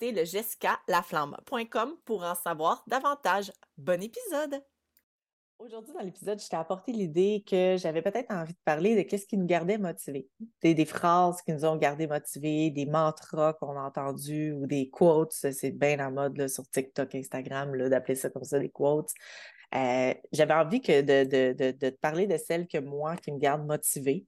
le jessicalaflamme.com pour en savoir davantage. Bon épisode! Aujourd'hui, dans l'épisode, je t'ai apporté l'idée que j'avais peut-être envie de parler de qu'est-ce qui nous gardait motivés. Des, phrases qui nous ont gardés motivés, des mantras qu'on a entendus ou des quotes. C'est bien la mode sur TikTok, Instagram, d'appeler ça comme ça, des quotes. Euh, j'avais envie que de, de, de, te parler de celles que moi, qui me gardent motivée.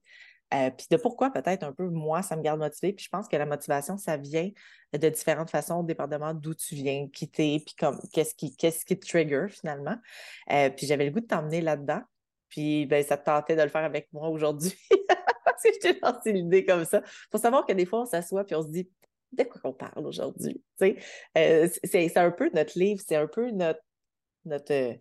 Euh, puis de pourquoi peut-être un peu moi, ça me garde motivée. Puis je pense que la motivation, ça vient de différentes façons, dépendamment d'où tu viens, quitter, puis comme qu'est-ce qui, qu'est-ce qui te trigger finalement. Euh, puis j'avais le goût de t'emmener là-dedans. Puis ben, ça te tentait de le faire avec moi aujourd'hui. Parce que je t'ai lancé l'idée comme ça. Faut savoir que des fois, on s'assoit puis on se dit de quoi on parle aujourd'hui. Euh, c'est, un peu notre livre, c'est un peu notre, notre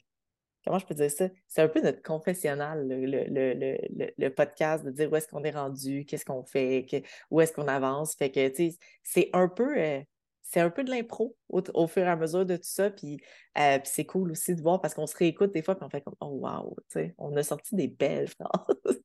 comment je peux dire ça? C'est un peu notre confessionnal, le, podcast, de dire où est-ce qu'on est rendu, qu'est-ce qu'on fait, où est-ce qu'on avance. Fait que, tu sais, c'est un peu. Euh, c'est un peu de l'impro au, fur et à mesure de tout ça. Puis, euh, puis c'est cool aussi de voir parce qu'on se réécoute des fois et on fait comme Oh wow, on a sorti des belles phrases.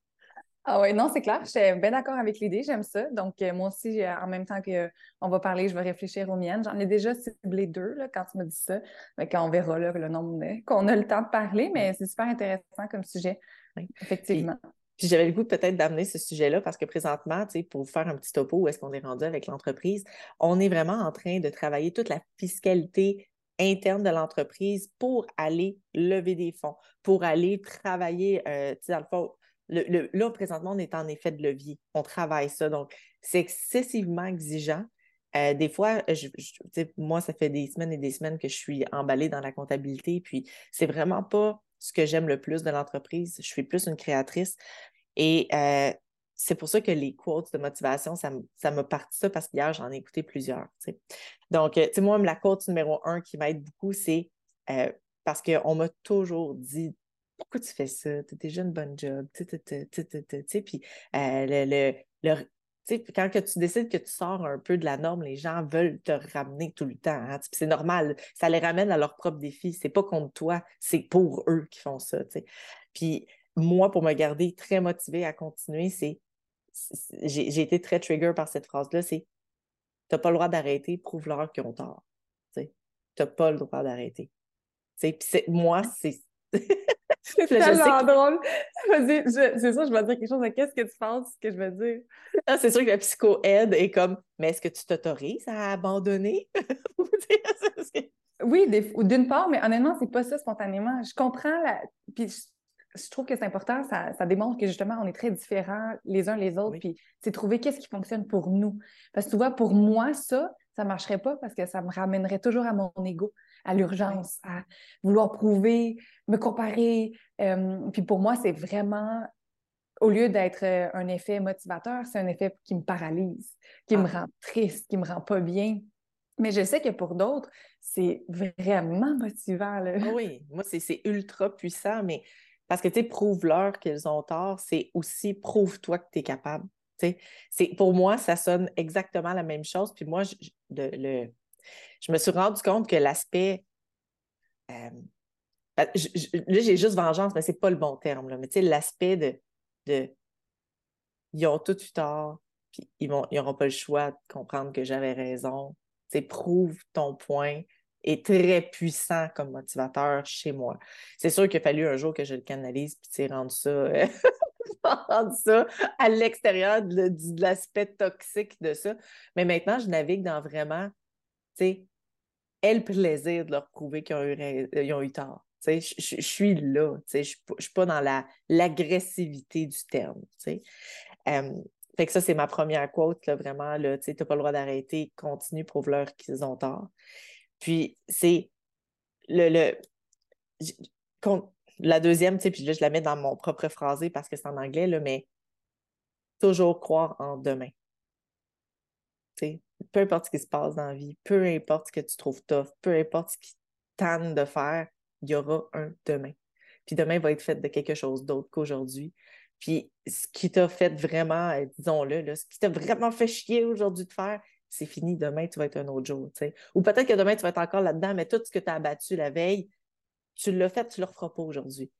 Ah oui, non, c'est clair. Je suis bien d'accord avec l'idée. J'aime ça. Donc, euh, moi aussi, en même temps qu'on va parler, je vais réfléchir aux miennes. J'en ai déjà ciblé deux là, quand tu me dis ça. Mais quand on verra là, le nombre qu'on a le temps de parler, mais c'est super intéressant comme sujet. Effectivement. Puis, j'avais le goût peut-être d'amener ce sujet-là parce que présentement, pour vous faire un petit topo où est-ce qu'on est rendu avec l'entreprise, on est vraiment en train de travailler toute la fiscalité interne de l'entreprise pour aller lever des fonds, pour aller travailler, euh, dans le fond, là, présentement, on est en effet de levier. On travaille ça. Donc, c'est excessivement exigeant. Euh, des fois, moi, ça fait des semaines et des semaines que je suis emballée dans la comptabilité, puis c'est vraiment pas ce que j'aime le plus de l'entreprise. Je suis plus une créatrice. Et euh, c'est pour ça que les quotes de motivation, ça, m'a parti ça parce qu'hier, j'en ai écouté plusieurs. Donc, euh, tu sais, moi, la quote numéro un qui m'aide beaucoup, c'est parce qu'on m'a toujours dit pourquoi tu fais ça? Tu as déjà une bonne job. Puis le, quand que tu décides que tu sors un peu de la norme, les gens veulent te ramener tout le temps. Hein, c'est normal. Ça les ramène à leur propre défi. C'est pas contre toi, c'est pour eux qui font ça. Puis moi, pour me garder très motivée à continuer, c'est j'ai été très trigger par cette phrase-là, c'est Tu n'as pas le droit d'arrêter, prouve-leur qu'ils ont tort. Tu n'as pas le droit d'arrêter. Moi, c'est c'est tellement drôle. Vas-y, c'est ça, je vais dire quelque chose. Mais qu'est-ce que tu penses que je vais dire? Ah, c'est sûr que la psycho-aide est comme Mais est-ce que tu t'autorises à abandonner? oui, d'une part, mais honnêtement, c'est pas ça spontanément. Je comprends la. Puis je, trouve que c'est important, ça, ça, démontre que justement, on est très différents les uns les autres. Puis c'est trouver qu'est-ce qui fonctionne pour nous. Parce que tu vois, pour moi, ça, ça marcherait pas parce que ça me ramènerait toujours à mon ego à l'urgence, à vouloir prouver, me comparer. Euh, puis pour moi, c'est vraiment, au lieu d'être un effet motivateur, c'est un effet qui me paralyse, qui me ah. rend triste, qui me rend pas bien. Mais je sais que pour d'autres, c'est vraiment motivant. Ah oui, moi, c'est ultra puissant, mais parce que, tu sais, prouve-leur qu'ils ont tort, c'est aussi prouve-toi que tu es capable. Pour moi, ça sonne exactement la même chose. Puis moi, je, le, je me suis rendu compte que l'aspect. Euh, ben, là, j'ai juste vengeance, mais c'est pas le bon terme. Là, mais tu sais, l'aspect de. Ils ont tout eu tort, puis ils n'auront pas le choix de comprendre que j'avais raison. Tu sais, prouve ton point. est très puissant comme motivateur chez moi. C'est sûr qu'il a fallu un jour que je le canalise, puis tu rendre ça, euh, rendre ça à l'extérieur de, l'aspect toxique de ça. Mais maintenant, je navigue dans vraiment, sais, le plaisir de leur prouver qu'ils ont eu, ont eu. Je, suis là, je ne suis pas dans l'agressivité du terme. fait que ça, c'est ma première quote, là, vraiment, tu n'as pas le droit d'arrêter, continue, prouve-leur qu'ils ont tort. Puis c'est le, le la deuxième, puis là, je la mets dans mon propre phrasé parce que c'est en anglais, là, mais toujours croire en demain. Peu importe ce qui se passe dans la vie, peu importe ce que tu trouves tough, peu importe ce qui tanne de faire, il y aura un demain. Puis demain va être fait de quelque chose d'autre qu'aujourd'hui. Puis ce qui t'a fait vraiment, euh, disons-le, ce qui t'a vraiment fait chier aujourd'hui de faire, c'est fini, demain, tu vas être un autre jour. Ou peut-être que demain, tu vas être encore là-dedans, mais tout ce que tu as abattu la veille, tu l'as fait, tu ne le referas pas aujourd'hui.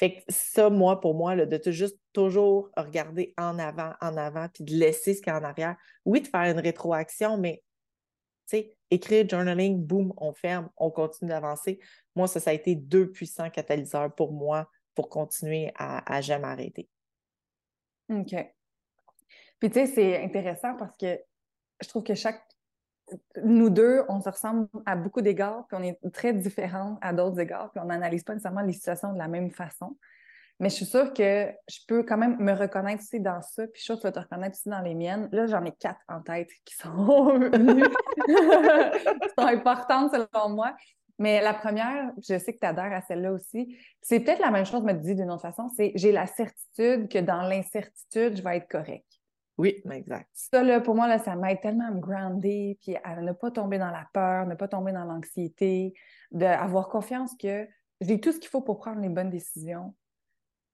Fait que ça, moi, pour moi, de te juste toujours regarder en avant, en avant, puis de laisser ce qu'il y a en arrière. Oui, de faire une rétroaction, mais écrire, journaling, boum, on ferme, on continue d'avancer. Moi, ça, ça a été deux puissants catalyseurs pour moi pour continuer à, à jamais arrêter. OK. Puis, tu sais, c'est intéressant parce que je trouve que chaque. Nous deux, on se ressemble à beaucoup d'égards, puis on est très différents à d'autres égards, puis on n'analyse pas nécessairement les situations de la même façon. Mais je suis sûre que je peux quand même me reconnaître aussi dans ça, puis je suis sûre que tu vas te reconnaître aussi dans les miennes. Là, j'en ai quatre en tête qui sont importantes selon moi. Mais la première, je sais que tu adhères à celle-là aussi. C'est peut-être la même chose, me dit d'une autre façon, c'est j'ai la certitude que dans l'incertitude, je vais être correct. Oui, exact. Ça, là, pour moi, là, ça m'aide tellement à me grounder, puis à ne pas tomber dans la peur, ne pas tomber dans l'anxiété, d'avoir confiance que j'ai tout ce qu'il faut pour prendre les bonnes décisions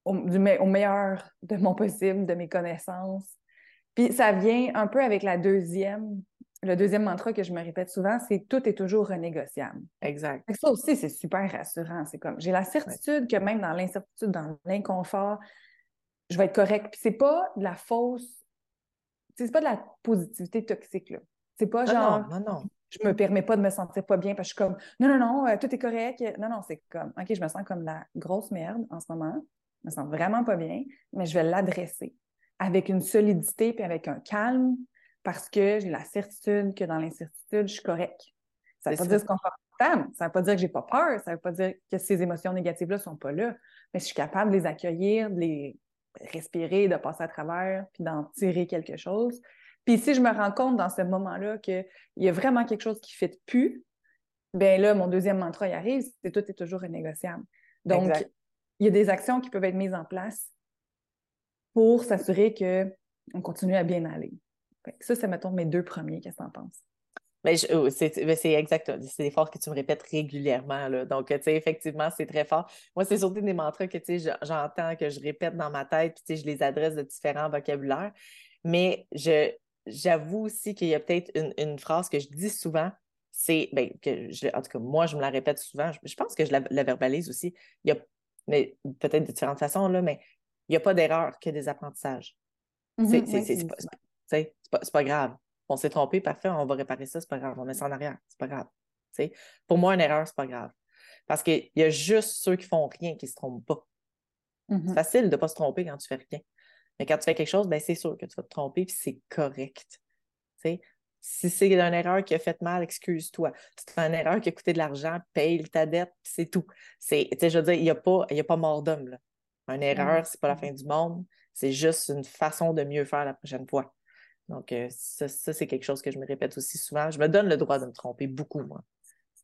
au, au meilleur de mon possible, de mes connaissances. Puis ça vient un peu avec la deuxième, le deuxième mantra que je me répète souvent, c'est tout est toujours renégociable. Exact. Ça aussi, c'est super rassurant. C'est comme j'ai la certitude que même dans l'incertitude, dans l'inconfort, je vais être correct. Puis c'est pas de la fausse c'est pas de la positivité toxique, là. C'est pas genre. Non, non, Je me permets pas de me sentir pas bien parce que je suis comme non, non, non, euh, tout est correct. Non, non, c'est comme OK, je me sens comme la grosse merde en ce moment. Je me sens vraiment pas bien, mais je vais l'adresser avec une solidité puis avec un calme parce que j'ai la certitude que dans l'incertitude, je suis correct. Ça veut pas dire confortable, ça veut pas dire que j'ai pas peur, ça veut pas dire que ces émotions négatives-là sont pas là, mais je suis capable de les accueillir, de les respirer, de passer à travers, puis d'en tirer quelque chose. Puis si je me rends compte dans ce moment-là qu'il y a vraiment quelque chose qui ne fit plus, bien là, mon deuxième mantra y arrive, c'est tout est toujours renégociable. Donc, il y a des actions qui peuvent être mises en place pour s'assurer qu'on continue à bien aller. Ça, c'est, mettons, mes deux premiers. Qu'est-ce que tu en penses? Mais oh, c'est exact. C'est des phrases que tu me répètes régulièrement. Là. Donc, tu sais, effectivement, c'est très fort. Moi, c'est surtout des mantras que, tu sais, j'entends, que je répète dans ma tête, puis, tu sais, je les adresse de différents vocabulaires. Mais je, j'avoue aussi qu'il y a peut-être une, phrase que je dis souvent, c'est, ben, que je, en tout cas, moi, je me la répète souvent. Je, pense que je la, verbalise aussi. Il y a, mais peut-être de différentes façons, là, mais il n'y a pas d'erreur que des apprentissages. C'est, pas, pas grave on s'est trompé, parfait, on va réparer ça, c'est pas grave, on met ça en arrière, c'est pas grave. Pour moi, une erreur, c'est pas grave. Parce qu'il y a juste ceux qui font rien qui se trompent pas. C'est mm-hmm. facile de ne pas se tromper quand tu fais rien. Mais quand tu fais quelque chose, ben, c'est sûr que tu vas te tromper, puis c'est correct. Si c'est une erreur qui a fait mal, excuse-toi. Si c'est une erreur qui a coûté de l'argent, paye ta dette, c'est tout. je veux dire, il n'y a, pas, a pas mort d'homme. Une erreur, mm-hmm. c'est pas la fin du monde. C'est juste une façon de mieux faire la prochaine fois. Donc, euh, ça, c'est quelque chose que je me répète aussi souvent. Je me donne le droit de me tromper beaucoup, moi.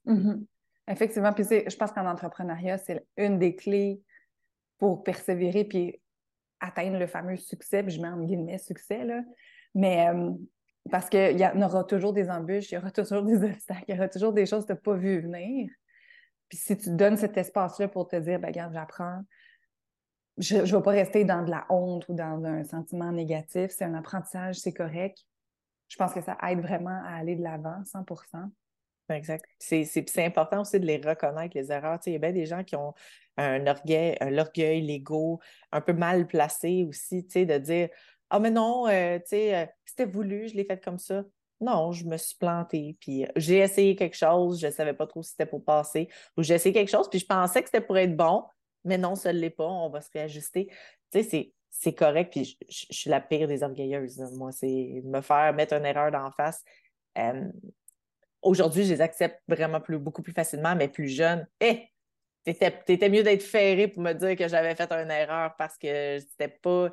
Mm-hmm. Effectivement. Puis, je pense qu'en entrepreneuriat, c'est une des clés pour persévérer puis atteindre le fameux succès. Puis, je mets en guillemets succès, là. Mais euh, parce qu'il y, y aura toujours des embûches, il y aura toujours des obstacles, il y aura toujours des choses que tu n'as pas vues venir. Puis, si tu donnes cet espace-là pour te dire, ben, regarde, j'apprends, je ne vais pas rester dans de la honte ou dans un sentiment négatif. C'est un apprentissage, c'est correct. Je pense que ça aide vraiment à aller de l'avant, 100% Exact. C'est important aussi de les reconnaître, les erreurs. il y a bien des gens qui ont un orgueil, un orgueil, l'ego un peu mal placé aussi, de dire Ah, mais non, euh, euh, c'était voulu, je l'ai fait comme ça. non, je me suis plantée, puis j'ai essayé quelque chose, je ne savais pas trop si c'était pour passer, ou j'ai essayé quelque chose, puis je pensais que c'était pour être bon, mais non, ça ne l'est pas, on va se réajuster. Tu sais, c'est correct, puis je, suis la pire des orgueilleuses. Moi, c'est me faire mettre une erreur d'en face. Aujourd'hui, je les accepte vraiment plus, beaucoup plus facilement, mais plus jeune. Hé! Eh, t'étais mieux d'être ferré pour me dire que j'avais fait une erreur parce que c'était pas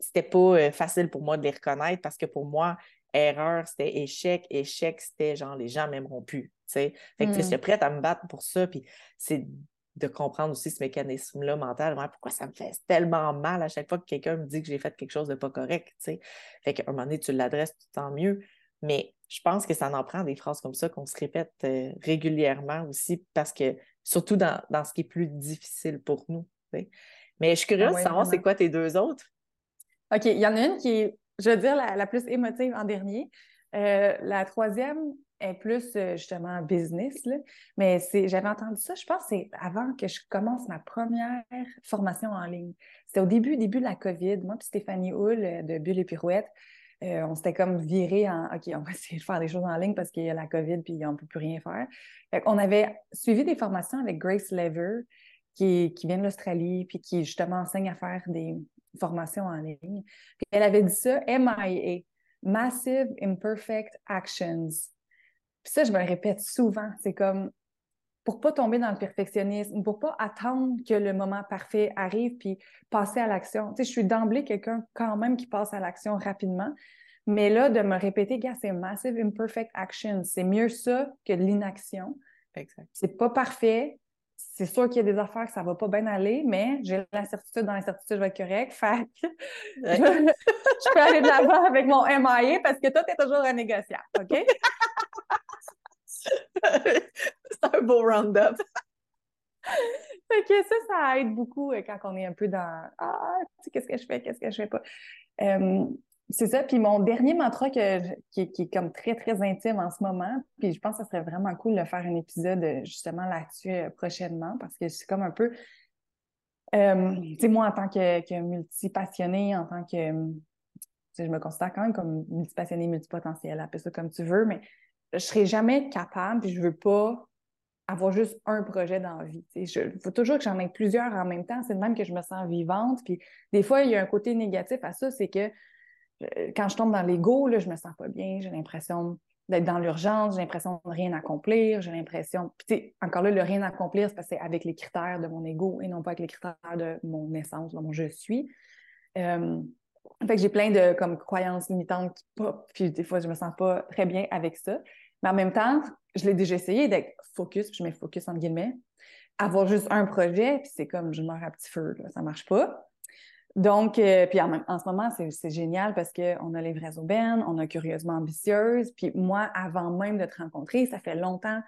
c'était pas euh, facile pour moi de les reconnaître parce que pour moi, erreur, c'était échec, échec, c'était genre les gens m'aimeront plus. Fait que je suis hmm. prête à me battre pour ça. Puis c'est de comprendre aussi ce mécanisme-là mental. pourquoi ça me fait tellement mal à chaque fois que quelqu'un me dit que j'ai fait quelque chose de pas correct? Fait qu'à un moment donné, tu l'adresses, tant mieux. Mais je pense que ça en prend des phrases comme ça qu'on se répète euh, régulièrement aussi parce que, surtout dans, ce qui est plus difficile pour nous. Mais je suis curieuse de savoir c'est quoi tes deux autres. OK, il y en a une qui est, je veux dire, la, plus émotive en dernier. Euh, la troisième est plus euh, justement business, mais j'avais entendu ça, je pense, c'est avant que je commence ma première formation en ligne. C'était au début, début de la COVID. Moi puis Stéphanie Hull de Bulle et Pirouette, euh, on s'était comme viré en OK, on va essayer de faire des choses en ligne parce qu'il y a la COVID puis on ne peut plus rien faire. on avait suivi des formations avec Grace Lever, qui, qui vient de l'Australie, puis qui justement enseigne à faire des formations en ligne. Elle avait dit ça, MIA, Massive Imperfect Actions. Puis ça, je me le répète souvent. C'est comme pour pas tomber dans le perfectionnisme, pour pas attendre que le moment parfait arrive puis passer à l'action. Tu sais, je suis d'emblée quelqu'un quand même qui passe à l'action rapidement. Mais là, de me répéter, gars, c'est massive imperfect action. C'est mieux ça que l'inaction. Exact. C'est pas parfait. C'est sûr qu'il y a des affaires que ça va pas bien aller, mais j'ai l'incertitude, dans l'incertitude, je vais être correct. Fait je, peux aller de l'avant avec mon MIA parce que toi, tu es toujours un négociable, OK? c'est un beau round-up. que ça, ça aide beaucoup euh, quand on est un peu dans Ah, qu'est-ce que je fais, qu'est-ce que je fais pas. c'est ça. Puis mon dernier mantra que, qui, est comme très, très intime en ce moment, puis je pense que ce serait vraiment cool de faire un épisode euh, justement là-dessus euh, prochainement parce que c'est comme un peu. tu sais, moi, en tant que, que multi-passionnée, en tant que. je me considère quand même comme multi-passionnée, multipotentielle, appelle ça comme tu veux, mais je serai jamais capable, puis je veux pas avoir juste un projet dans la vie. Il faut toujours que j'en ai plusieurs en même temps. C'est de même que je me sens vivante. Puis des fois, il y a un côté négatif à ça, c'est que euh, quand je tombe dans l'ego, je me sens pas bien. J'ai l'impression d'être dans l'urgence, j'ai l'impression de rien accomplir, j'ai l'impression. Encore là, le rien accomplir, c'est parce que c'est avec les critères de mon ego et non pas avec les critères de mon essence, de mon je suis. Euh, fait que j'ai plein de comme croyances limitantes puis des fois je me sens pas très bien avec ça. Mais en même temps, je l'ai déjà essayé d'être focus, puis je mets focus entre guillemets, avoir juste un projet, puis c'est comme je meurs à petit feu, là, ça marche pas. Donc, euh, puis en, ce moment, c'est génial parce qu'on a les vraies aubaines, on a Curieusement Ambitieuse. Puis moi, avant même de te rencontrer, ça fait longtemps,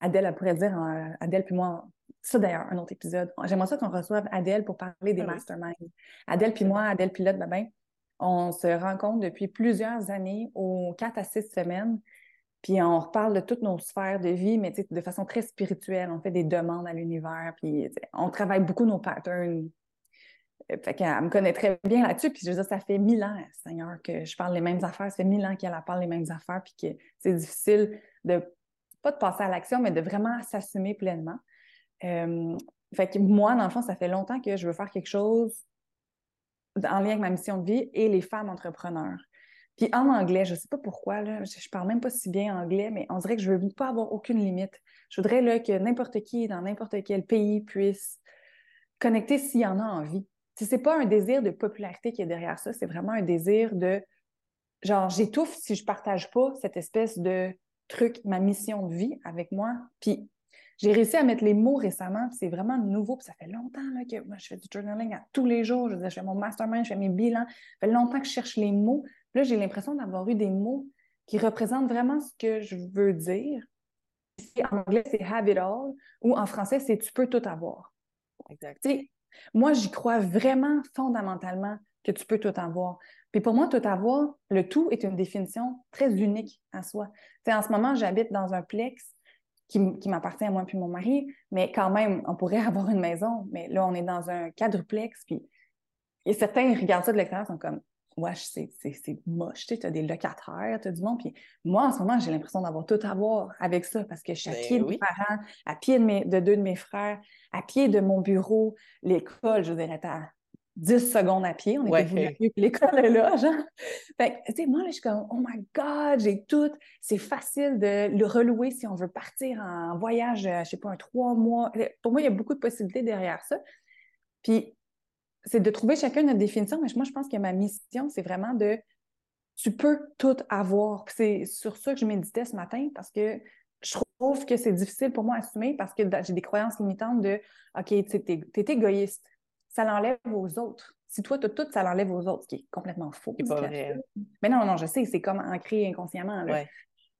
Adèle, elle pourrait dire, euh, Adèle puis moi, ça d'ailleurs, un autre épisode. J'aimerais ça qu'on reçoive Adèle pour parler des masterminds. Adèle puis moi, Adèle Pilote, ben, ben, on se rencontre depuis plusieurs années, aux quatre à six semaines. Puis on reparle de toutes nos sphères de vie, mais de façon très spirituelle. On fait des demandes à l'univers, puis on travaille beaucoup nos patterns. Euh, fait qu'elle me connaît très bien là-dessus. Puis je veux dire, ça fait mille ans, Seigneur, que je parle les mêmes affaires. Ça fait mille ans qu'elle parle les mêmes affaires, puis que c'est difficile de, pas de passer à l'action, mais de vraiment s'assumer pleinement. Euh, fait que moi, dans le fond, ça fait longtemps que je veux faire quelque chose en lien avec ma mission de vie et les femmes entrepreneurs. Puis en anglais, je ne sais pas pourquoi, là, je, ne parle même pas si bien anglais, mais on dirait que je ne veux pas avoir aucune limite. Je voudrais là, que n'importe qui dans n'importe quel pays puisse connecter s'il y en a envie. Ce n'est pas un désir de popularité qui est derrière ça, c'est vraiment un désir de genre j'étouffe si je ne partage pas cette espèce de truc, ma mission de vie avec moi. Puis j'ai réussi à mettre les mots récemment, c'est vraiment nouveau, puis ça fait longtemps là, que moi, je fais du journaling à tous les jours. Je, je fais mon mastermind, je fais mes bilans. Ça fait longtemps que je cherche les mots. Là, j'ai l'impression d'avoir eu des mots qui représentent vraiment ce que je veux dire. En anglais, c'est have it all, ou en français, c'est tu peux tout avoir. Exact. moi, j'y crois vraiment fondamentalement que tu peux tout avoir. Puis pour moi, tout avoir, le tout est une définition très unique à soi. en ce moment, j'habite dans un plex qui, m'appartient à moi puis mon mari, mais quand même, on pourrait avoir une maison, mais là, on est dans un quadruplex, puis et certains regardent ça de l'extérieur, sont comme, ouais, c'est moche, tu as des locataires, tu as du monde. Puis moi, en ce moment, j'ai l'impression d'avoir tout à voir avec ça parce que je suis à ben pied de mes parents, à pied de, de deux de mes frères, à pied de mon bureau, l'école, je dirais, à 10 secondes à pied. On était ouais. l'école est là, genre. Fait tu sais, moi, là, je suis comme, oh my God, j'ai tout. C'est facile de le relouer si on veut partir en voyage, euh, je sais pas, un trois mois. Pour moi, il y a beaucoup de possibilités derrière ça. Puis, c'est de trouver chacun notre définition, mais moi, je pense que ma mission, c'est vraiment de tu peux tout avoir. C'est sur ça que je méditais ce matin parce que je trouve que c'est difficile pour moi à assumer parce que j'ai des croyances limitantes de OK, tu es, égoïste. Ça l'enlève aux autres. Si toi, tu as tout, ça l'enlève aux autres, ce qui est complètement faux. C'est pas vrai. Mais non, non, je sais, c'est comme ancré inconsciemment.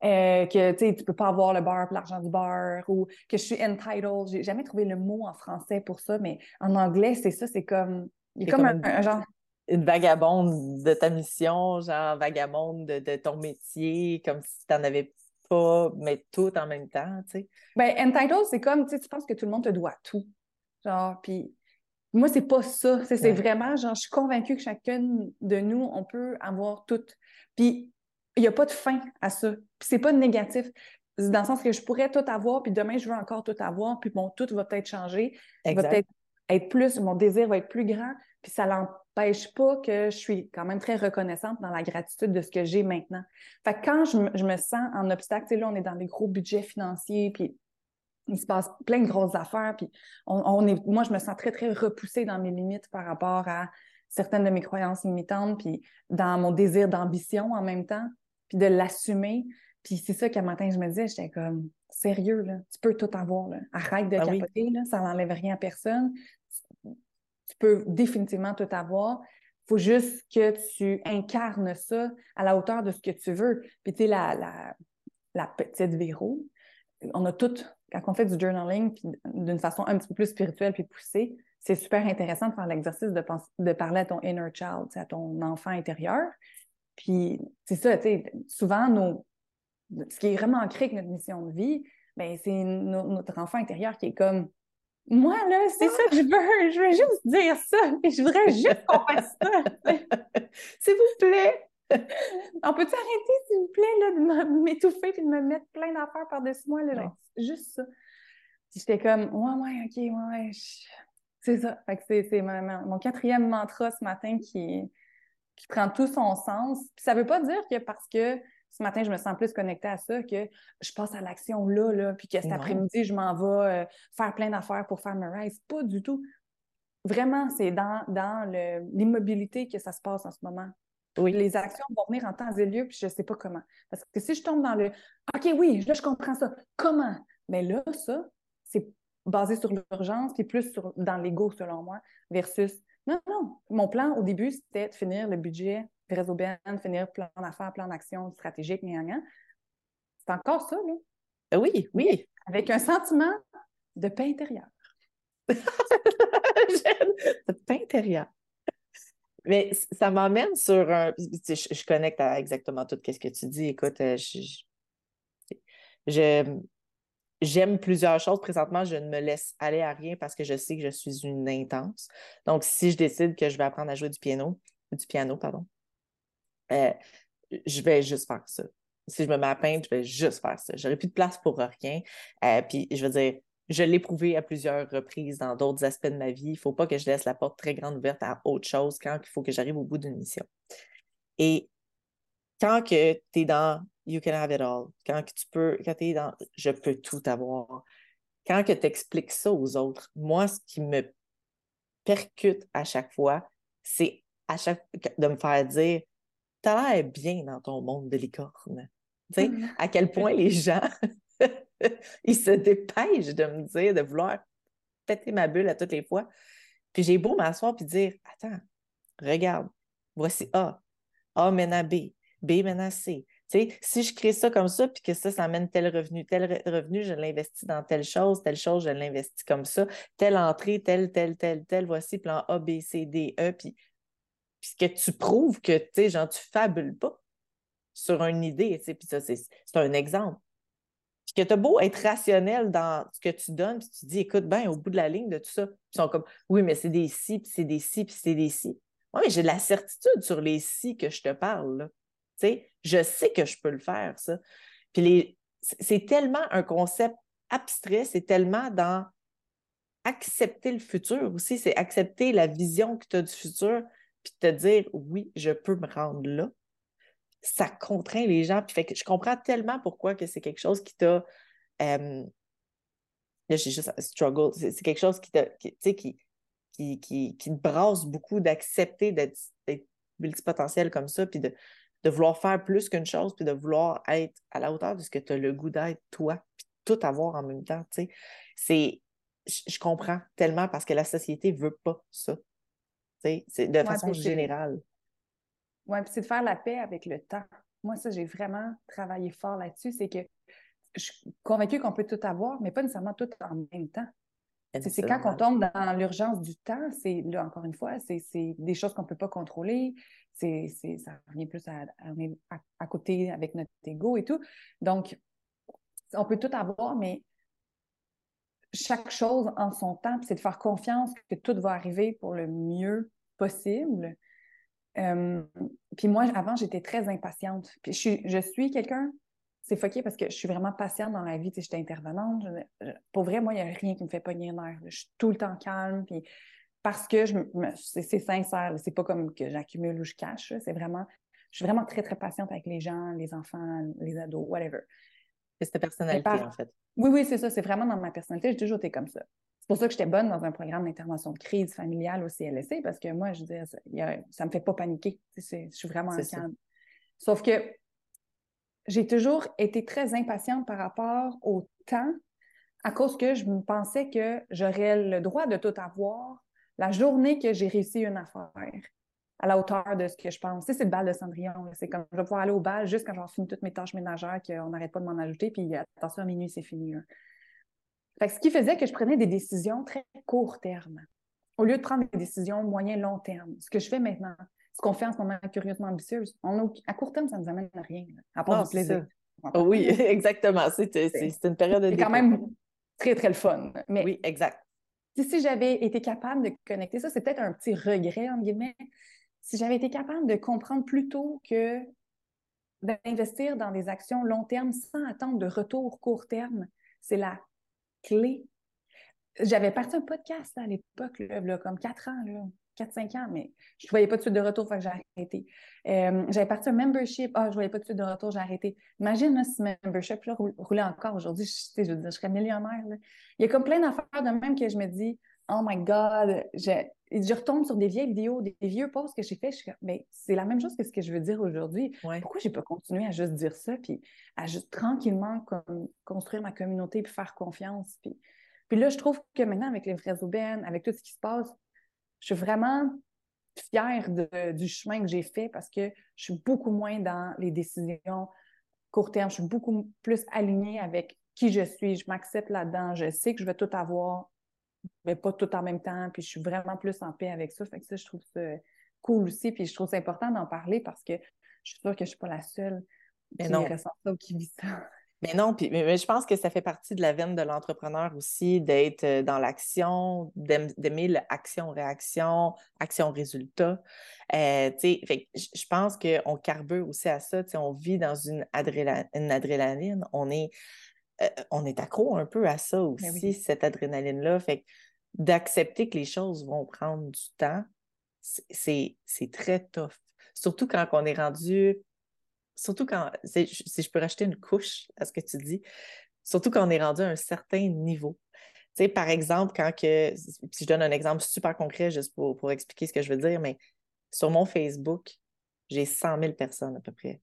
Euh, que tu ne peux pas avoir le beurre l'argent du beurre ou que je suis entitled. J'ai jamais trouvé le mot en français pour ça, mais en anglais, c'est ça, c'est comme il comme, un, genre. Une vagabonde de ta mission, genre vagabonde de, ton métier, comme si tu n'en avais pas, mais tout en même temps, tu sais. Ben, entitled, c'est comme, tu sais, tu penses que tout le monde te doit tout. Genre, puis moi, c'est pas ça. C'est vraiment, genre, je suis convaincue que chacun de nous, on peut avoir tout. Puis, il n'y a pas de fin à ça. Puis, c'est pas négatif. Dans le sens que je pourrais tout avoir, puis demain, je veux encore tout avoir, puis mon tout va peut-être changer. Va peut-être être plus, mon désir va être plus grand, puis ça n'empêche pas que je suis quand même très reconnaissante dans la gratitude de ce que j'ai maintenant. Fait que quand je me, sens en obstacle, là, on est dans des gros budgets financiers, puis il se passe plein de grosses affaires, puis on, est, moi, je me sens très, très repoussée dans mes limites par rapport à certaines de mes croyances limitantes, puis dans mon désir d'ambition en même temps, puis de l'assumer. Puis c'est ça qu'un matin, je me disais, j'étais comme, sérieux, là, tu peux tout avoir, là. arrête de ah capoter, là, ça n'enlève rien à personne tu peux définitivement tout avoir. Il faut juste que tu incarnes ça à la hauteur de ce que tu veux. Puis, tu sais, la, la, petite Véro, on a tout, quand on fait du journaling, d'une façon un petit peu plus spirituelle puis poussée, c'est super intéressant de faire l'exercice de, de parler à ton inner child, à ton enfant intérieur. Puis, c'est ça, tu sais, souvent, nos, ce qui est vraiment ancré avec notre mission de vie, ben, c'est notre enfant intérieur qui est comme moi, là, c'est ça que je veux. Je veux juste dire ça. Et je voudrais juste qu'on fasse ça. s'il vous plaît. On peut-tu arrêter, s'il vous plaît, là, de m'étouffer et de me mettre plein d'affaires par-dessus moi? Là, juste ça. j'étais comme, ouais, ouais, OK, ouais, ouais. C'est ça. c'est mon quatrième mantra ce matin qui, qui prend tout son sens. Puis ça veut pas dire que parce que ce matin, je me sens plus connectée à ça que je passe à l'action là, là, puis que cet après-midi, je m'en vais euh, faire plein d'affaires pour faire me rise. Pas du tout. Vraiment, c'est dans, dans l'immobilité que ça se passe en ce moment. Oui. Les actions vont venir en temps et lieu, puis je ne sais pas comment. Parce que si je tombe dans le OK, oui, là, je comprends ça. Comment? Mais là, ça, c'est basé sur l'urgence, puis plus sur, dans l'ego, selon moi, versus non, non. Mon plan au début, c'était de finir le budget réseau bien, finir plan d'affaires, plan d'action stratégique, C'est encore ça, là. Euh, oui, oui. Avec un sentiment de paix intérieure. de paix intérieure. Mais ça m'emmène sur un. Je, connecte à exactement tout ce que tu dis. Écoute, euh, je, j'aime plusieurs choses. Présentement, je ne me laisse aller à rien parce que je sais que je suis une intense. Donc, si je décide que je vais apprendre à jouer du piano, du piano, pardon, euh, je vais juste faire ça. Si je me mets à peindre, je vais juste faire ça. J'aurai plus de place pour rien. Euh, puis, je veux dire, je l'ai prouvé à plusieurs reprises dans d'autres aspects de ma vie. Il ne faut pas que je laisse la porte très grande ouverte à autre chose quand il faut que j'arrive au bout d'une mission. Et quand que tu es dans You can have it all, quand que tu peux, quand tu es dans Je peux tout avoir, quand que tu expliques ça aux autres, moi, ce qui me percute à chaque fois, c'est à chaque de me faire dire as l'air bien dans ton monde de licorne. Tu sais, mm. à quel point les gens, ils se dépêchent de me dire, de vouloir péter ma bulle à toutes les fois. Puis j'ai beau m'asseoir puis dire, attends, regarde, voici A. A mène à B. B mène à C. Tu sais, si je crée ça comme ça, puis que ça, ça amène tel revenu, tel revenu, je l'investis dans telle chose, telle chose, je l'investis comme ça, telle entrée, telle, telle, telle, telle, voici plan A, B, C, D, E, puis que tu prouves que, tu sais, genre, tu fabules pas sur une idée, puis ça, c'est un exemple. Puis que tu as beau être rationnel dans ce que tu donnes, puis tu dis, écoute, ben, au bout de la ligne de tout ça, ils sont comme, oui, mais c'est des si, puis c'est des si, puis c'est des si. Oui, mais j'ai de la certitude sur les si que je te parle. Je sais que je peux le faire, ça. Puis les... c'est tellement un concept abstrait, c'est tellement dans accepter le futur aussi, c'est accepter la vision que tu as du futur, puis te dire oui, je peux me rendre là. Ça contraint les gens. Puis fait que je comprends tellement pourquoi que c'est quelque chose qui t'a. Là, j'ai juste un struggle. C'est quelque chose qui, qui, qui, qui, qui, te brasse beaucoup d'accepter d'être, multipotentiel comme ça, puis de, de vouloir faire plus qu'une chose, puis de vouloir être à la hauteur de ce que tu as le goût d'être toi, puis tout avoir en même temps. C'est, je, comprends tellement parce que la société ne veut pas ça. C'est de façon générale. Oui, puis c'est de faire la paix avec le temps. Moi, ça, j'ai vraiment travaillé fort là-dessus. C'est que je suis convaincue qu'on peut tout avoir, mais pas nécessairement tout en même temps. C'est quand on tombe dans l'urgence du temps, c'est là, encore une fois, c'est des choses qu'on ne peut pas contrôler. C'est ça revient plus à, à, à, côté avec notre ego et tout. Donc, on peut tout avoir, mais chaque chose en son temps, c'est de faire confiance que tout va arriver pour le mieux possible. Euh, puis moi, avant, j'étais très impatiente. Puis je suis, je suis quelqu'un, c'est foqué parce que je suis vraiment patiente dans la vie. Tu sais, j'étais intervenante. pour vrai, moi, il n'y a rien qui me fait pogner nerf. Je suis tout le temps calme. Puis parce que je c'est sincère. C'est pas comme que j'accumule ou je cache. C'est vraiment, je suis vraiment très, très patiente avec les gens, les enfants, les ados, whatever. C'est ta personnalité, en fait. Oui, oui, c'est ça. C'est vraiment dans ma personnalité. J'ai toujours été comme ça. C'est pour ça que j'étais bonne dans un programme d'intervention de crise familiale au CLSC, parce que moi, je dis, ça, ne me fait pas paniquer. Je suis vraiment calme. Sauf que j'ai toujours été très impatiente par rapport au temps, à cause que je pensais que j'aurais le droit de tout avoir la journée que j'ai réussi une affaire à la hauteur de ce que je pense. C'est le bal de Cendrillon. C'est comme je vais pouvoir aller au bal juste quand j'aurai fini toutes mes tâches ménagères, qu'on n'arrête pas de m'en ajouter, puis attention, à minuit, c'est fini. Ce qui faisait que je prenais des décisions très court terme, au lieu de prendre des décisions moyen-long terme. Ce que je fais maintenant, ce qu'on fait en ce moment curieusement ambitieuse, on à court terme, ça ne nous amène à rien, à part du plaisir. oui, exactement. C'est une période de C'est quand même très, très le fun. Mais oui, exact. Si, j'avais été capable de connecter ça, c'est peut-être un petit regret, entre guillemets, si j'avais été capable de comprendre plus tôt que d'investir dans des actions long terme sans attendre de retour court terme, c'est la clé. J'avais parti un podcast à l'époque, comme quatre ans, 4-5 ans, mais je ne voyais pas de suite de retour, fait que j'ai arrêté. Euh, j'avais parti un membership, ah, je ne voyais pas de suite de retour, j'ai arrêté. Imagine si ce membership là, roulait encore aujourd'hui, je, je, je, serais millionnaire. Il y a comme plein d'affaires de même que je me dis, oh my God, je, je retombe sur des vieilles vidéos, des, vieux posts que j'ai fait. Je suis mais c'est la même chose que ce que je veux dire aujourd'hui. Pourquoi je n'ai pas continué à juste dire ça, puis à juste tranquillement comme, construire ma communauté, puis faire confiance. Puis, puis là, je trouve que maintenant, avec les vrais aubaines, avec tout ce qui se passe, je suis vraiment fière du chemin que j'ai fait parce que je suis beaucoup moins dans les décisions court terme. Je suis beaucoup plus alignée avec qui je suis. Je m'accepte là-dedans. Je sais que je vais tout avoir mais pas tout en même temps. Puis je suis vraiment plus en paix avec ça. Fait que ça, je trouve ça cool aussi. Puis je trouve ça important d'en parler parce que je suis sûre que je ne suis pas la seule qui ressent ça ou qui vit ça. Mais non, puis mais, je pense que ça fait partie de la veine de l'entrepreneur aussi, d'être euh, dans l'action, d'aimer l'action-réaction, action-résultat. Euh, je pense qu'on carbure aussi à ça. On vit dans une, une adrénaline. On est euh, on est accro un peu à ça ben aussi, cette adrénaline-là. Fait d'accepter que les choses vont prendre du temps, c'est très tough. Surtout quand on est rendu, surtout quand, si je peux racheter une couche à ce que tu dis, surtout quand on est rendu à un certain niveau. Tu sais, par exemple, quand que, si je donne un exemple super concret juste pour, pour expliquer ce que je veux dire, mais sur mon Facebook, j'ai 100 000 personnes à peu près.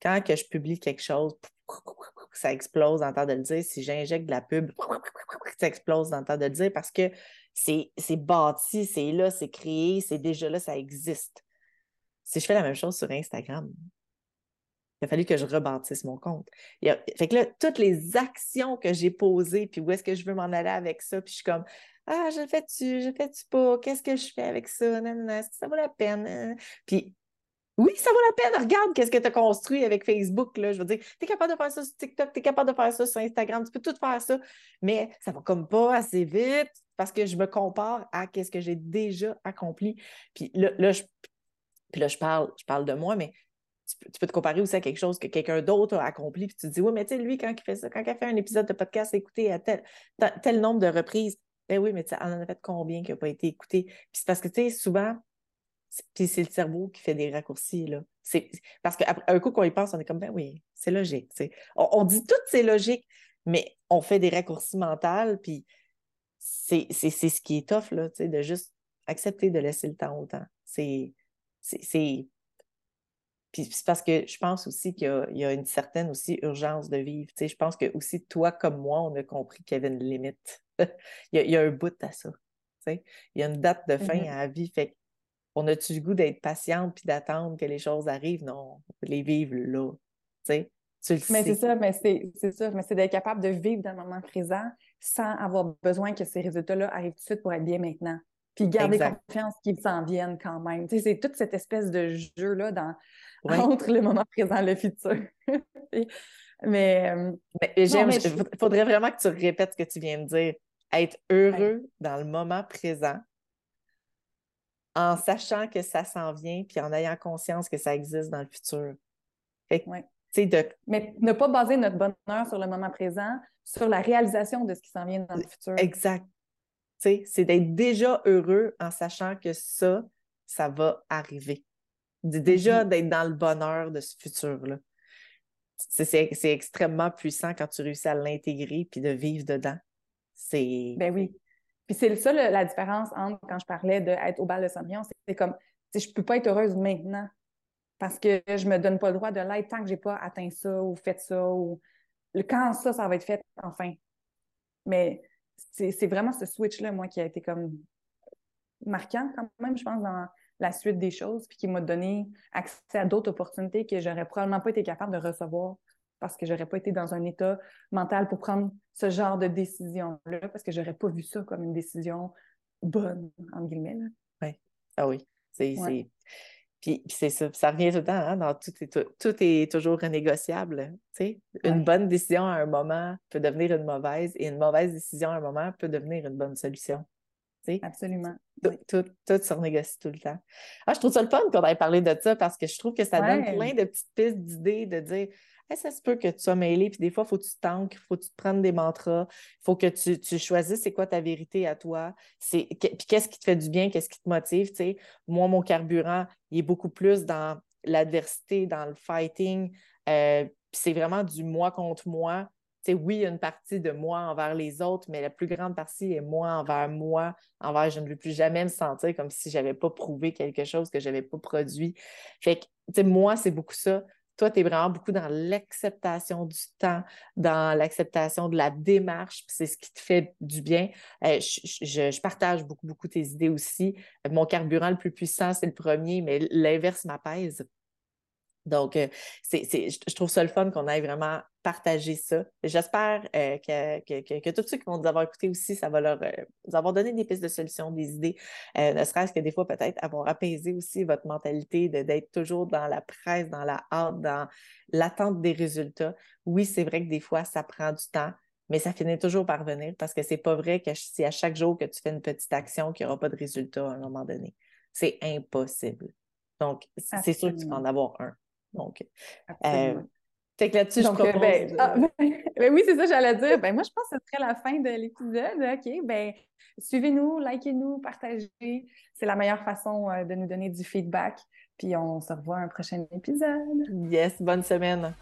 Quand que je publie quelque chose, ça explose le temps de le dire. Si j'injecte de la pub, ça explose le temps de le dire parce que c'est bâti, c'est là, c'est créé, c'est déjà là, ça existe. Si je fais la même chose sur Instagram, il a fallu que je rebâtisse mon compte. fait que là, toutes les actions que j'ai posées, puis où est-ce que je veux m'en aller avec ça, puis je suis comme Ah, je le fais-tu, je le fais-tu pas, qu'est-ce que je fais avec ça, est-ce que ça vaut la peine? Puis Oui, ça vaut la peine. Regarde qu'est-ce que tu as construit avec Facebook. Là. Je veux dire, tu es capable de faire ça sur TikTok, tu es capable de faire ça sur Instagram, tu peux tout faire ça, mais ça va comme pas assez vite parce que je me compare à ce que j'ai déjà accompli. Puis là, je, puis là, je parle, je parle de moi, mais tu peux, te comparer aussi à quelque chose que quelqu'un d'autre a accompli, puis tu te dis, oui, mais tu sais, lui, quand il fait ça, quand il a fait un épisode de podcast écouté à tel, tel nombre de reprises, ben oui, mais tu en a fait combien qui n'a pas été écouté? Puis c'est parce que, tu sais, souvent, puis c'est le cerveau qui fait des raccourcis, là. C'est parce qu'un coup qu'on y pense, on est comme, ben oui, c'est logique. On, on, dit tout c'est logique, mais on fait des raccourcis mentaux, puis c'est ce qui est tough, là, de juste accepter de laisser le temps au temps. C'est. Puis c'est parce que je pense aussi qu'il y, a une certaine aussi urgence de vivre. je pense que aussi toi comme moi, on a compris qu'il y avait une limite. il, y a, un bout à ça. Il y a une date de fin mm-hmm. à la vie. Fait on a-tu le goût d'être patiente puis d'attendre que les choses arrivent? Non, on les vivre là. Tu le mais c'est ça, mais c'est ça, mais c'est d'être capable de vivre dans le moment présent sans avoir besoin que ces résultats-là arrivent tout de suite pour être bien maintenant. Puis garder confiance qu'ils s'en viennent quand même. c'est toute cette espèce de jeu-là dans, entre le moment présent et le futur. mais, euh, j'aime, il faudrait vraiment que tu répètes ce que tu viens de dire. Être heureux dans le moment présent en sachant que ça s'en vient, puis en ayant conscience que ça existe dans le futur. de... Mais ne pas baser notre bonheur sur le moment présent, sur la réalisation de ce qui s'en vient dans le futur. Exact. C'est d'être déjà heureux en sachant que ça, ça va arriver. Déjà mm-hmm. d'être dans le bonheur de ce futur-là. C'est extrêmement puissant quand tu réussis à l'intégrer puis de vivre dedans. C'est. Ben oui. Puis c'est ça la différence entre quand je parlais d'être au bal de Cendrillon, c'est comme je ne peux pas être heureuse maintenant parce que je ne me donne pas le droit de l'être tant que je n'ai pas atteint ça ou fait ça ou quand ça, ça va être fait enfin. Mais c'est vraiment ce switch-là, moi, qui a été comme marquant quand même, je pense, dans la suite des choses, puis qui m'a donné accès à d'autres opportunités que j'aurais probablement pas été capable de recevoir parce que j'aurais pas été dans un état mental pour prendre ce genre de décision-là, parce que j'aurais pas vu ça comme une décision bonne, entre guillemets. Oui. Ah oui. C'est, Puis, c'est ça. Ça revient tout le temps, hein, dans tout, tout, est toujours renégociable. Une bonne décision à un moment peut devenir une mauvaise et une mauvaise décision à un moment peut devenir une bonne solution. Absolument. Tout, se renégocie tout le temps. Ah, je trouve ça le fun qu'on ait parlé de ça parce que je trouve que ça donne plein de petites pistes d'idées de dire ça se peut que tu sois mêlé, puis des fois, il faut que tu tanques, il faut que tu te prennes des mantras, il faut que tu, tu choisisses c'est quoi ta vérité à toi, puis qu'est-ce qui te fait du bien, qu'est-ce qui te motive. Moi, mon carburant, il est beaucoup plus dans l'adversité, dans le fighting. Euh, c'est vraiment du moi contre moi oui, il y a une partie de moi envers les autres, mais la plus grande partie est moi envers moi, envers je ne veux plus jamais me sentir comme si je n'avais pas prouvé quelque chose que je n'avais pas produit. Fait que, moi, c'est beaucoup ça. Toi, tu es vraiment beaucoup dans l'acceptation du temps, dans l'acceptation de la démarche, c'est ce qui te fait du bien. Euh, je, partage beaucoup, beaucoup tes idées aussi. Mon carburant le plus puissant, c'est le premier, mais l'inverse m'apaise. Donc, euh, je trouve ça le fun qu'on aille vraiment partager ça. J'espère euh, que, tous ceux qui vont nous avoir écoutés aussi, ça va leur euh, vous avoir donné des pistes de solutions, des idées, ne serait-ce que des fois peut-être avoir apaisé aussi votre mentalité d'être toujours dans la presse, dans la hâte, dans l'attente des résultats. Oui, c'est vrai que des fois, ça prend du temps, mais ça finit toujours par venir parce que c'est pas vrai que si à chaque jour que tu fais une petite action, qu'il n'y aura pas de résultat à un moment donné. C'est impossible. Donc, c'est sûr que tu vas en avoir un. Donc, euh, fait que là-dessus, je euh, propose... Ben, ah, ben, oui, c'est ça, j'allais dire. Ben, moi, je pense que ce serait la fin de l'épisode. OK, ben, suivez-nous, likez-nous, partagez. C'est la meilleure façon euh, de nous donner du feedback. Puis on se revoit un prochain épisode. Yes, bonne semaine.